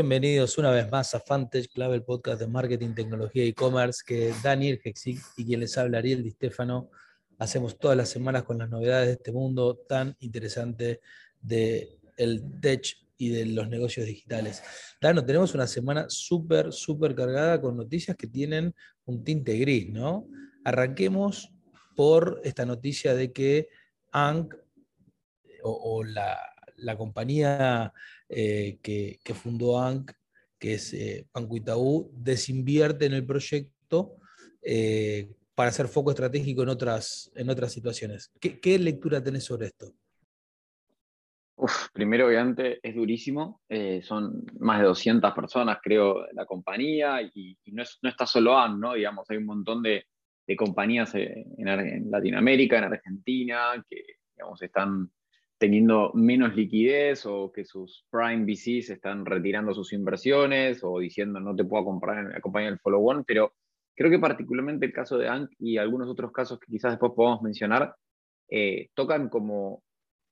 Bienvenidos una vez más a Fantech Club, el podcast de marketing, tecnología y e-commerce que Daniel Hexic y quien les habla Ariel Di Stefano hacemos todas las semanas con las novedades de este mundo tan interesante del el tech y de los negocios digitales. Dano, tenemos una semana súper, súper cargada con noticias que tienen un tinte gris, ¿no? Arranquemos por esta noticia de que ANC o, la, la compañía eh, que, fundó ANC, que es eh, Itaú, desinvierte en el proyecto eh, para hacer foco estratégico en otras, en otras situaciones. ¿Qué, lectura tenés sobre esto? primero, obviamente, es durísimo. son más de 200 personas, creo, la compañía, y, no, está solo ANC, ¿no? Digamos, hay un montón de, compañías en, en, Latinoamérica, en Argentina, que, digamos, están teniendo menos liquidez o que sus prime VCs están retirando sus inversiones o diciendo no te puedo comprar compañía del follow-on, pero creo que particularmente el caso de ANC y algunos otros casos que quizás después podamos mencionar, eh, tocan como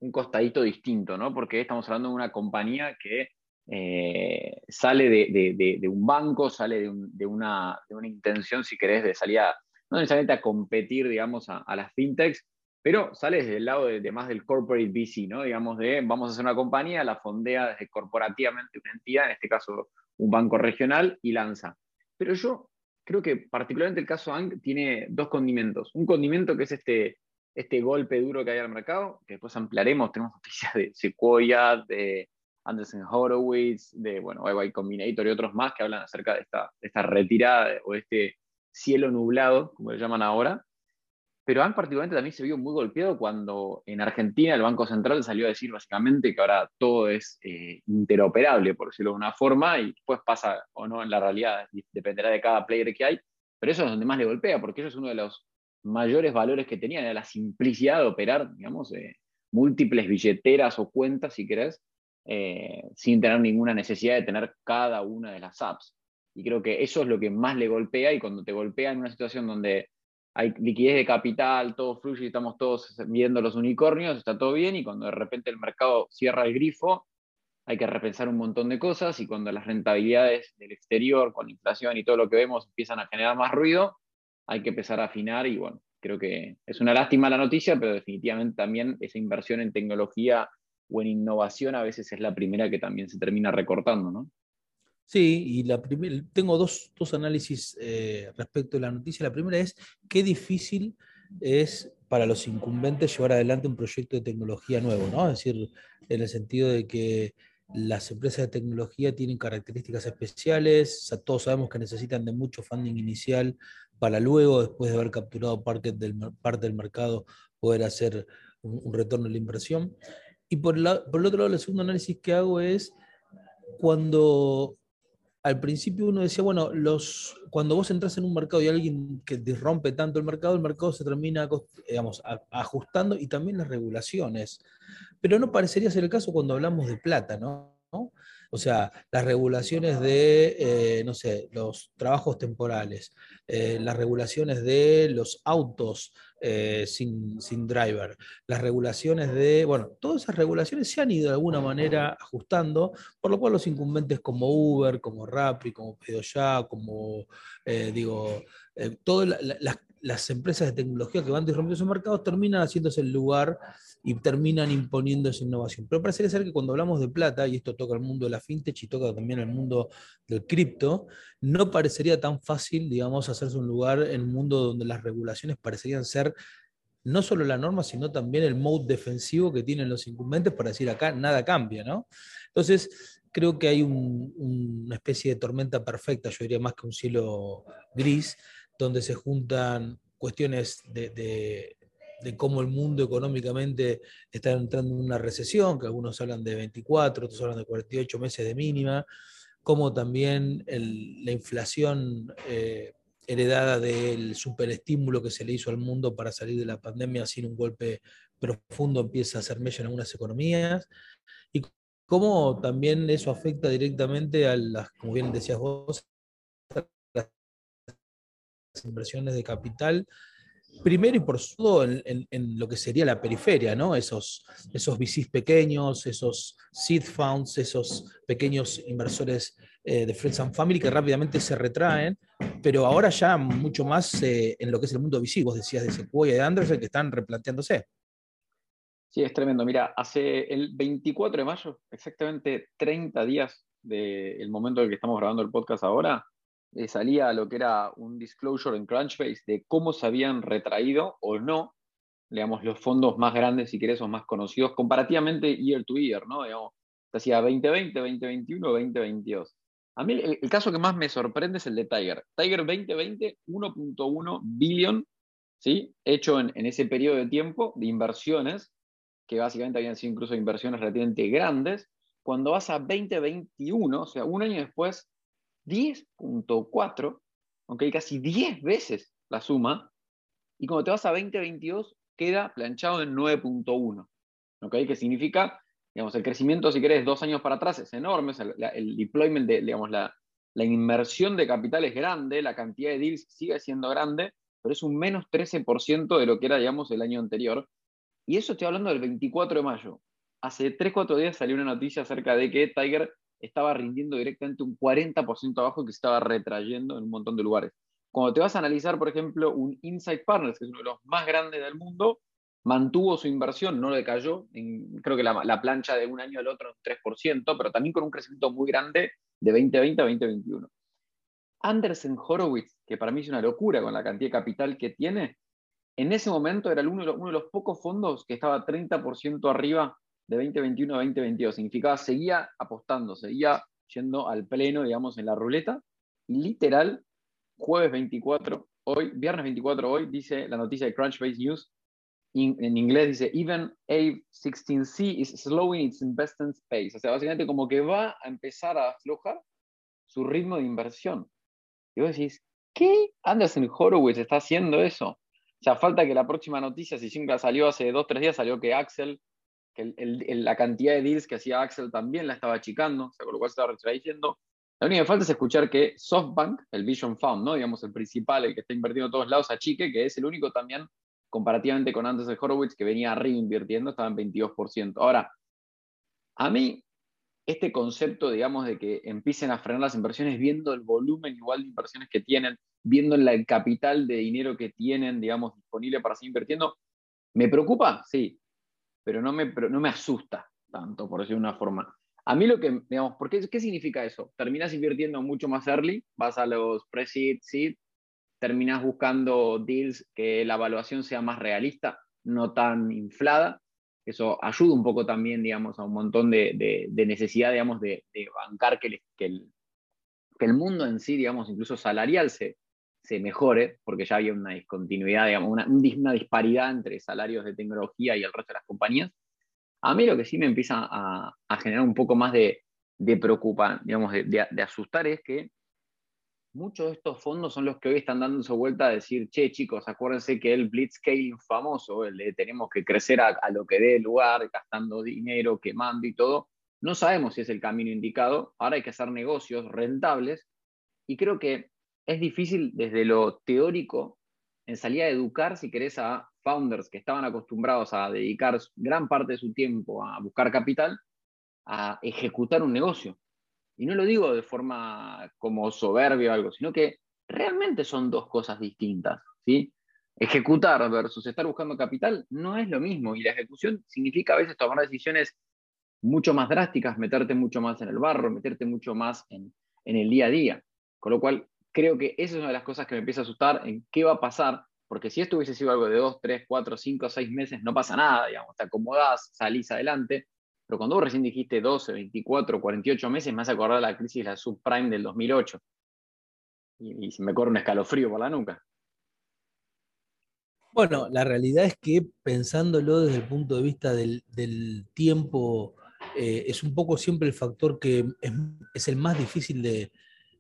un costadito distinto, ¿no? Porque estamos hablando de una compañía que eh, sale de, un banco, sale de, una, intención, si querés, de salir a, no necesariamente a competir, digamos, a, a las fintechs, pero sale desde el lado de, más del corporate VC. Digamos, de vamos a hacer una compañía, la fondea desde corporativamente una entidad, en este caso un banco regional, y lanza. Pero yo creo que particularmente el caso ANC tiene dos condimentos. Un condimento que es este, este golpe duro que hay al mercado, que después ampliaremos, tenemos noticias de Sequoia, de Anderson Horowitz, de bueno, YY Combinator y otros más que hablan acerca de esta, de retirada o este cielo nublado, como le llaman ahora, pero ANC particularmente también se vio muy golpeado cuando en Argentina el Banco Central salió a decir básicamente que ahora todo es eh, interoperable, por decirlo de una forma, y después pasa o no en la realidad, dependerá de cada player que hay, pero eso es donde más le golpea, porque eso es uno de los mayores valores que tenían, la simplicidad de operar, digamos, eh, múltiples billeteras o cuentas, si querés, eh, sin tener ninguna necesidad de tener cada una de las apps. Y creo que eso es lo que más le golpea, y cuando te golpea en una situación donde hay liquidez de capital, todo fluye estamos todos viendo los unicornios, está todo bien y cuando de repente el mercado cierra el grifo, hay que repensar un montón de cosas y cuando las rentabilidades del exterior, con inflación y todo lo que vemos, empiezan a generar más ruido, hay que empezar a afinar y bueno, creo que es una lástima la noticia, pero definitivamente también esa inversión en tecnología o en innovación a veces es la primera que también se termina recortando, ¿no? Sí, y la tengo dos, análisis eh, respecto a la noticia. La primera es qué difícil es para los incumbentes llevar adelante un proyecto de tecnología nuevo, ¿no? Es decir, en el sentido de que las empresas de tecnología tienen características especiales, todos sabemos que necesitan de mucho funding inicial para luego, después de haber capturado parte del, parte del mercado, poder hacer un, retorno de la inversión. Y por, por el otro lado, el segundo análisis que hago es cuando al principio uno decía, bueno, los, cuando vos entras en un mercado y alguien que disrompe tanto el mercado, el mercado se termina ajustando y también las regulaciones. Pero no parecería ser el caso cuando hablamos de plata, ¿no? O sea, las regulaciones de, eh, no sé, los trabajos temporales, eh, las regulaciones de los autos eh, sin, sin, driver, las regulaciones de, bueno, todas esas regulaciones se han ido de alguna manera ajustando, por lo cual los incumbentes como Uber, como Rappi, como Ya, como, digo, todas las, las empresas de tecnología que van disrumpiendo esos mercados terminan haciéndose el lugar y terminan imponiendo esa innovación. Pero parece ser que cuando hablamos de plata, y esto toca el mundo de la fintech y toca también el mundo del cripto, no parecería tan fácil, digamos, hacerse un lugar en un mundo donde las regulaciones parecerían ser no solo la norma, sino también el mode defensivo que tienen los incumbentes para decir acá nada cambia, ¿no? Entonces, creo que hay una especie de tormenta perfecta, yo diría más que un cielo gris, donde se juntan cuestiones de de cómo el mundo económicamente está entrando en una recesión, que algunos hablan de 24, otros hablan de 48 meses de mínima, como también la inflación eh, heredada del superestímulo que se le hizo al mundo para salir de la pandemia sin un golpe profundo empieza a hacer mella en algunas economías, y cómo también eso afecta directamente a las, como bien decías vos, las inversiones de capital primero y por todo en, lo que sería la periferia, ¿no? Esos, esos VCs pequeños, esos seed funds, esos pequeños inversores eh, de Friends and Family que rápidamente se retraen, pero ahora ya mucho más eh, en lo que es el mundo VC, vos decías de Sequoia y de Anderson, que están replanteándose. Sí, es tremendo. Mira, hace el 24 de mayo, exactamente 30 días del momento en el que estamos grabando el podcast ahora, salía lo que era un disclosure en Crunchbase de cómo se habían retraído o no, digamos, los fondos más grandes, si querés, o más conocidos, comparativamente year to year, ¿no? Digamos, decía 2020, 2021, 2022. A mí el, caso que más me sorprende es el de Tiger. Tiger 2020, 1.1 billion, ¿sí? Hecho en, en ese periodo de tiempo de inversiones, que básicamente habían sido incluso inversiones relativamente grandes. Cuando vas a 2021, o sea, un año después, 10.4, aunque casi 10 veces la suma, y cuando te vas a 2022 queda planchado en 9.1, ¿okay? que significa, digamos, el crecimiento, si querés, dos años para atrás es enorme, el, deployment, de, digamos, la, la inversión de capital es grande, la cantidad de deals sigue siendo grande, pero es un menos 13% de lo que era, digamos, el año anterior. Y eso estoy hablando del 24 de mayo. Hace 3-4 días salió una noticia acerca de que Tiger estaba rindiendo directamente un 40% abajo que se estaba retrayendo en un montón de lugares. Cuando te vas a analizar, por ejemplo, un Insight Partners, que es uno de los más grandes del mundo, mantuvo su inversión, no le cayó, creo que la, plancha de un año al otro un 3%, pero también con un crecimiento muy grande de 2020 a 2021. Andersen Horowitz, que para mí es una locura con la cantidad de capital que tiene, en ese momento era uno uno de los pocos fondos que estaba 30% arriba de 2021 a 2022. Significaba, seguía apostando, seguía yendo al pleno, digamos, en la ruleta. Y literal, jueves 24, hoy, viernes 24 hoy, dice la noticia de Crunchbase News, en inglés dice, even A16C is slowing its investment pace. O sea, básicamente como que va a empezar a aflojar su ritmo de inversión. Y vos decís, ¿qué? Anderson Horowitz está haciendo eso. O sea, falta que la próxima noticia, si siempre salió hace dos, tres días, salió que Axel la cantidad de deals que hacía Axel también la estaba achicando, o sea, con lo cual se estaba retrayendo. La única falta es escuchar que SoftBank, el Vision Fund, ¿no? digamos el principal, el que está invirtiendo en todos lados, achique, que es el único también, comparativamente con antes de Horowitz, que venía reinvirtiendo, estaba en 22%. Ahora, a mí, este concepto, digamos, de que empiecen a frenar las inversiones viendo el volumen igual de inversiones que tienen, viendo el capital de dinero que tienen, digamos, disponible para seguir invirtiendo, ¿me preocupa? Sí, pero no me, no me asusta tanto, por decirlo de una forma. A mí lo que, digamos, ¿por qué, qué significa eso? Terminas invirtiendo mucho más early, vas a los pre-seed, seed, terminas buscando deals que la evaluación sea más realista, no tan inflada. Eso ayuda un poco también, digamos, a un montón de, de, necesidad, digamos, de, bancar que, que, el, que el mundo en sí, digamos, incluso salarial se, se mejore, porque ya había una discontinuidad, digamos, una, una, disparidad entre salarios de tecnología y el resto de las compañías. A mí lo que sí me empieza a, a generar un poco más de, de preocupar, digamos, de, de, asustar es que muchos de estos fondos son los que hoy están dando su vuelta a decir, che, chicos, acuérdense que el blitzscaling famoso, el de tenemos que crecer a, a lo que dé lugar, gastando dinero, quemando y todo, no sabemos si es el camino indicado, ahora hay que hacer negocios rentables y creo que es difícil desde lo teórico en salir a educar, si querés, a founders que estaban acostumbrados a dedicar gran parte de su tiempo a buscar capital, a ejecutar un negocio. Y no lo digo de forma como soberbia o algo, sino que realmente son dos cosas distintas. ¿sí? Ejecutar versus estar buscando capital no es lo mismo. Y la ejecución significa a veces tomar decisiones mucho más drásticas, meterte mucho más en el barro, meterte mucho más en, en el día a día. Con lo cual, creo que esa es una de las cosas que me empieza a asustar en qué va a pasar, porque si esto hubiese sido algo de 2, 3, 4, 5, 6 meses, no pasa nada, digamos, te acomodás, salís adelante, pero cuando vos recién dijiste 12, 24, 48 meses, me hace acordar la crisis de la subprime del 2008. Y, se me corre un escalofrío por la nuca. Bueno, la realidad es que pensándolo desde el punto de vista del, tiempo, eh, es un poco siempre el factor que es, el más difícil de,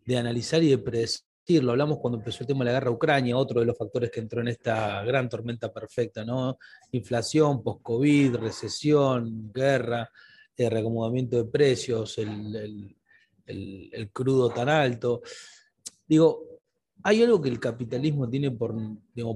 de analizar y de predecir lo hablamos cuando empezó el tema de la guerra a Ucrania, otro de los factores que entró en esta gran tormenta perfecta, ¿no? Inflación, post-COVID, recesión, guerra, eh, reacomodamiento de precios, el, crudo tan alto. Digo, hay algo que el capitalismo tiene por,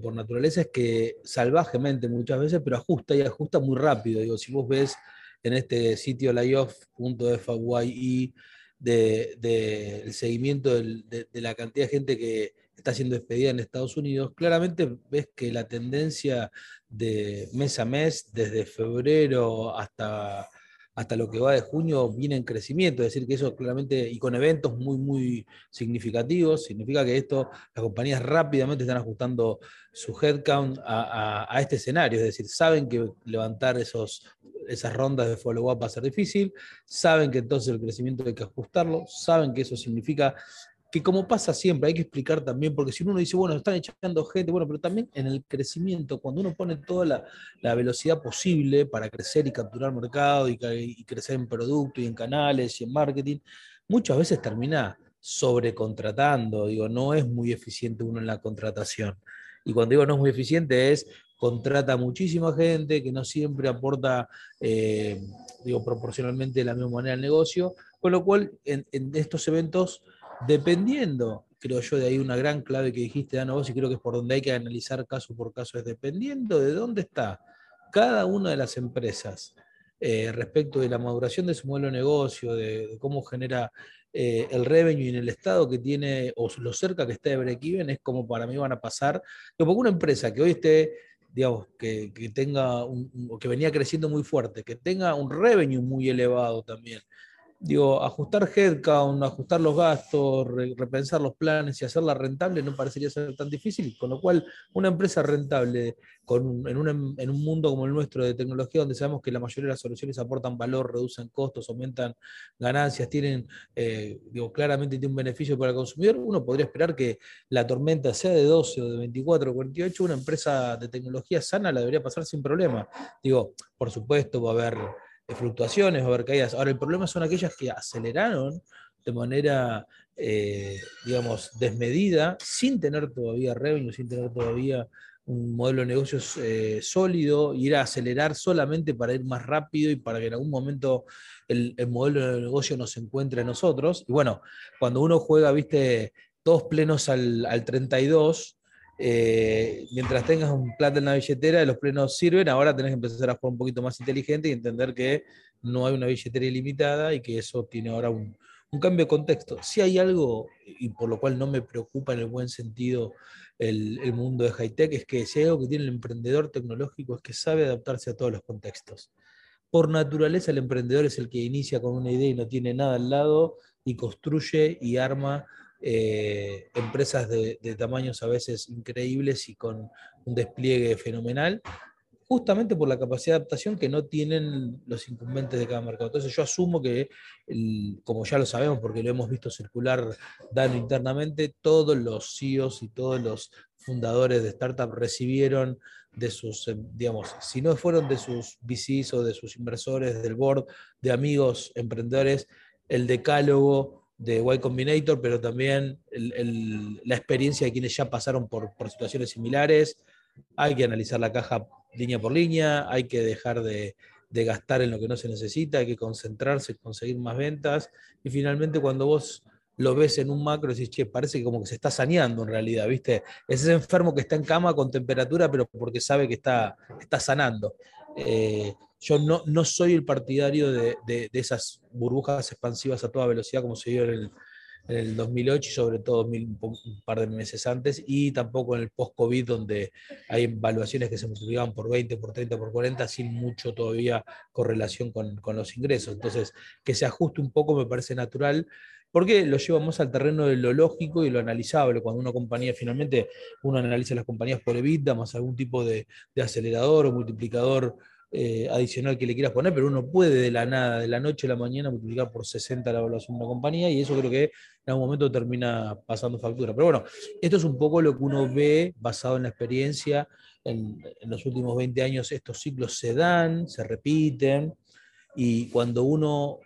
por naturaleza, es que salvajemente muchas veces, pero ajusta y ajusta muy rápido. Digo, si vos ves en este sitio layoff.fyi del de, seguimiento de, la cantidad de gente que está siendo despedida en Estados Unidos, claramente ves que la tendencia de mes a mes, desde febrero hasta hasta lo que va de junio viene en crecimiento, es decir, que eso claramente, y con eventos muy, muy significativos, significa que esto, las compañías rápidamente están ajustando su headcount a, a, este escenario, es decir, saben que levantar esos, esas rondas de follow-up va a ser difícil, saben que entonces el crecimiento hay que ajustarlo, saben que eso significa que como pasa siempre, hay que explicar también, porque si uno dice, bueno, están echando gente, bueno, pero también en el crecimiento, cuando uno pone toda la, velocidad posible para crecer y capturar mercado y, crecer en producto y en canales y en marketing, muchas veces termina sobrecontratando, digo, no es muy eficiente uno en la contratación. Y cuando digo no es muy eficiente es contrata muchísima gente que no siempre aporta, eh, digo, proporcionalmente de la misma manera al negocio, con lo cual en, estos eventos dependiendo, creo yo, de ahí una gran clave que dijiste, Dano, vos, y creo que es por donde hay que analizar caso por caso, es dependiendo de dónde está cada una de las empresas eh, respecto de la maduración de su modelo de negocio, de, cómo genera eh, el revenue en el estado que tiene, o lo cerca que está de break-even, es como para mí van a pasar. Porque una empresa que hoy esté digamos, que, que tenga un, que venía creciendo muy fuerte, que tenga un revenue muy elevado también, digo, ajustar headcount, ajustar los gastos, repensar los planes y hacerla rentable no parecería ser tan difícil, con lo cual una empresa rentable con en, un mundo como el nuestro de tecnología, donde sabemos que la mayoría de las soluciones aportan valor, reducen costos, aumentan ganancias, tienen, eh, digo, claramente tiene un beneficio para el consumidor, uno podría esperar que la tormenta sea de 12 o de 24 o 48, una empresa de tecnología sana la debería pasar sin problema. Digo, por supuesto va a haber fluctuaciones, a haber caídas. Ahora, el problema son aquellas que aceleraron de manera, eh, digamos, desmedida, sin tener todavía revenue, sin tener todavía un modelo de negocios eh, sólido, ir a acelerar solamente para ir más rápido y para que en algún momento el, modelo de negocio nos encuentre a nosotros. Y bueno, cuando uno juega, viste, dos plenos al, al 32, eh, mientras tengas un plata en la billetera, los plenos sirven, ahora tenés que empezar a jugar un poquito más inteligente y entender que no hay una billetera ilimitada y que eso tiene ahora un, cambio de contexto. Si hay algo, y por lo cual no me preocupa en el buen sentido el, el mundo de high-tech, es que si hay algo que tiene el emprendedor tecnológico es que sabe adaptarse a todos los contextos. Por naturaleza el emprendedor es el que inicia con una idea y no tiene nada al lado y construye y arma eh, empresas de, tamaños a veces increíbles y con un despliegue fenomenal, justamente por la capacidad de adaptación que no tienen los incumbentes de cada mercado. Entonces yo asumo que, como ya lo sabemos, porque lo hemos visto circular dando internamente, todos los CEOs y todos los fundadores de startups recibieron de sus, em, digamos, si no fueron de sus VCs o de sus inversores, del board, de amigos emprendedores, el decálogo de Y Combinator, pero también la experiencia de quienes ya pasaron por, situaciones similares. Hay que analizar la caja línea por línea, hay que dejar de, gastar en lo que no se necesita, hay que concentrarse, conseguir más ventas. Y finalmente, cuando vos lo ves en un macro, decís, che, parece que como que se está saneando en realidad, ¿viste? Es ese enfermo que está en cama con temperatura, pero porque sabe que está, está sanando. Eh, yo no, no soy el partidario de, esas burbujas expansivas a toda velocidad como se dio en el, 2008 y sobre todo un par de meses antes, y tampoco en el post-COVID donde hay evaluaciones que se multiplican por 20, por 30, por 40, sin mucho todavía correlación con, con los ingresos. Entonces, que se ajuste un poco me parece natural, porque lo llevamos al terreno de lo lógico y lo analizable. Cuando una compañía, finalmente, uno analiza las compañías por EBITDA, más algún tipo de, de acelerador o multiplicador eh, adicional que le quieras poner, pero uno puede de la nada, de la noche a la mañana, multiplicar por 60 la evaluación de una compañía y eso creo que en algún momento termina pasando factura. Pero bueno, esto es un poco lo que uno ve basado en la experiencia. En, los últimos 20 años estos ciclos se dan, se repiten y cuando uno,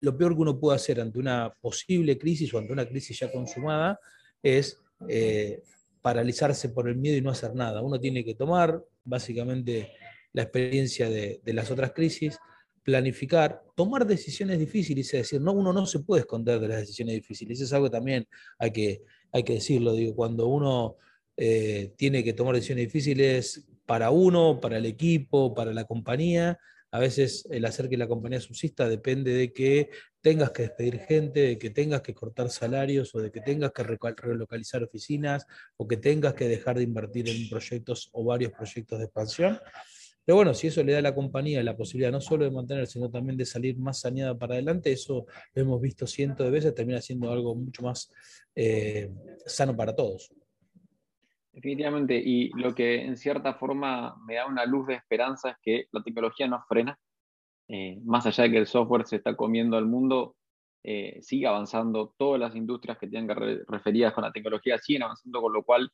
lo peor que uno puede hacer ante una posible crisis o ante una crisis ya consumada es... Eh, paralizarse por el miedo y no hacer nada. Uno tiene que tomar básicamente la experiencia de, las otras crisis, planificar, tomar decisiones difíciles, es decir, no, uno no se puede esconder de las decisiones difíciles. Es algo que también hay que, hay que decirlo. Digo, cuando uno eh, tiene que tomar decisiones difíciles para uno, para el equipo, para la compañía, a veces el hacer que la compañía subsista depende de que tengas que despedir gente, de que tengas que cortar salarios o de que tengas que relocalizar oficinas o que tengas que dejar de invertir en proyectos o varios proyectos de expansión. Pero bueno, si eso le da a la compañía la posibilidad no solo de mantener, sino también de salir más saneada para adelante, eso lo hemos visto cientos de veces, termina siendo algo mucho más eh, sano para todos. Definitivamente, y lo que en cierta forma me da una luz de esperanza es que la tecnología no frena, eh, más allá de que el software se está comiendo al mundo, eh, sigue avanzando, todas las industrias que tengan que referidas con la tecnología siguen avanzando, con lo cual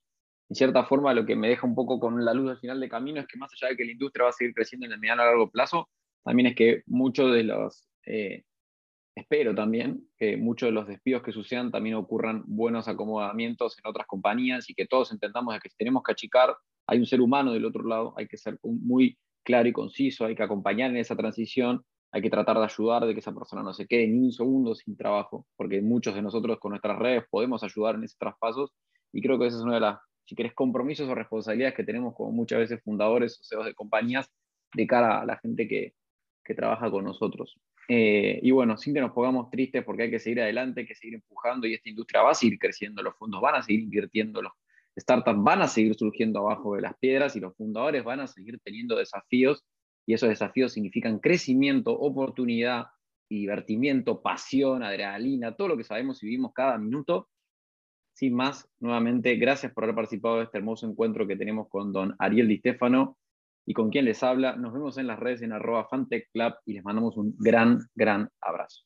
en cierta forma lo que me deja un poco con la luz al final de camino es que más allá de que la industria va a seguir creciendo en el mediano a largo plazo, también es que muchos de los, eh, espero también, que muchos de los despidos que sucedan también ocurran buenos acomodamientos en otras compañías y que todos entendamos que si tenemos que achicar, hay un ser humano del otro lado, hay que ser muy claro y conciso, hay que acompañar en esa transición, hay que tratar de ayudar de que esa persona no se quede ni un segundo sin trabajo, porque muchos de nosotros con nuestras redes podemos ayudar en esos traspasos y creo que esa es una de las si querés, compromisos o responsabilidades que tenemos como muchas veces fundadores o CEOs de compañías de cara a la gente que, que trabaja con nosotros. Eh, y bueno, sin que nos pongamos tristes porque hay que seguir adelante, hay que seguir empujando y esta industria va a seguir creciendo, los fondos van a seguir invirtiendo, los startups van a seguir surgiendo abajo de las piedras y los fundadores van a seguir teniendo desafíos y esos desafíos significan crecimiento, oportunidad, divertimiento, pasión, adrenalina, todo lo que sabemos y vivimos cada minuto sin más, nuevamente, gracias por haber participado de este hermoso encuentro que tenemos con don Ariel Di Stefano y con quien les habla. Nos vemos en las redes en arroba Club y les mandamos un gran, gran abrazo.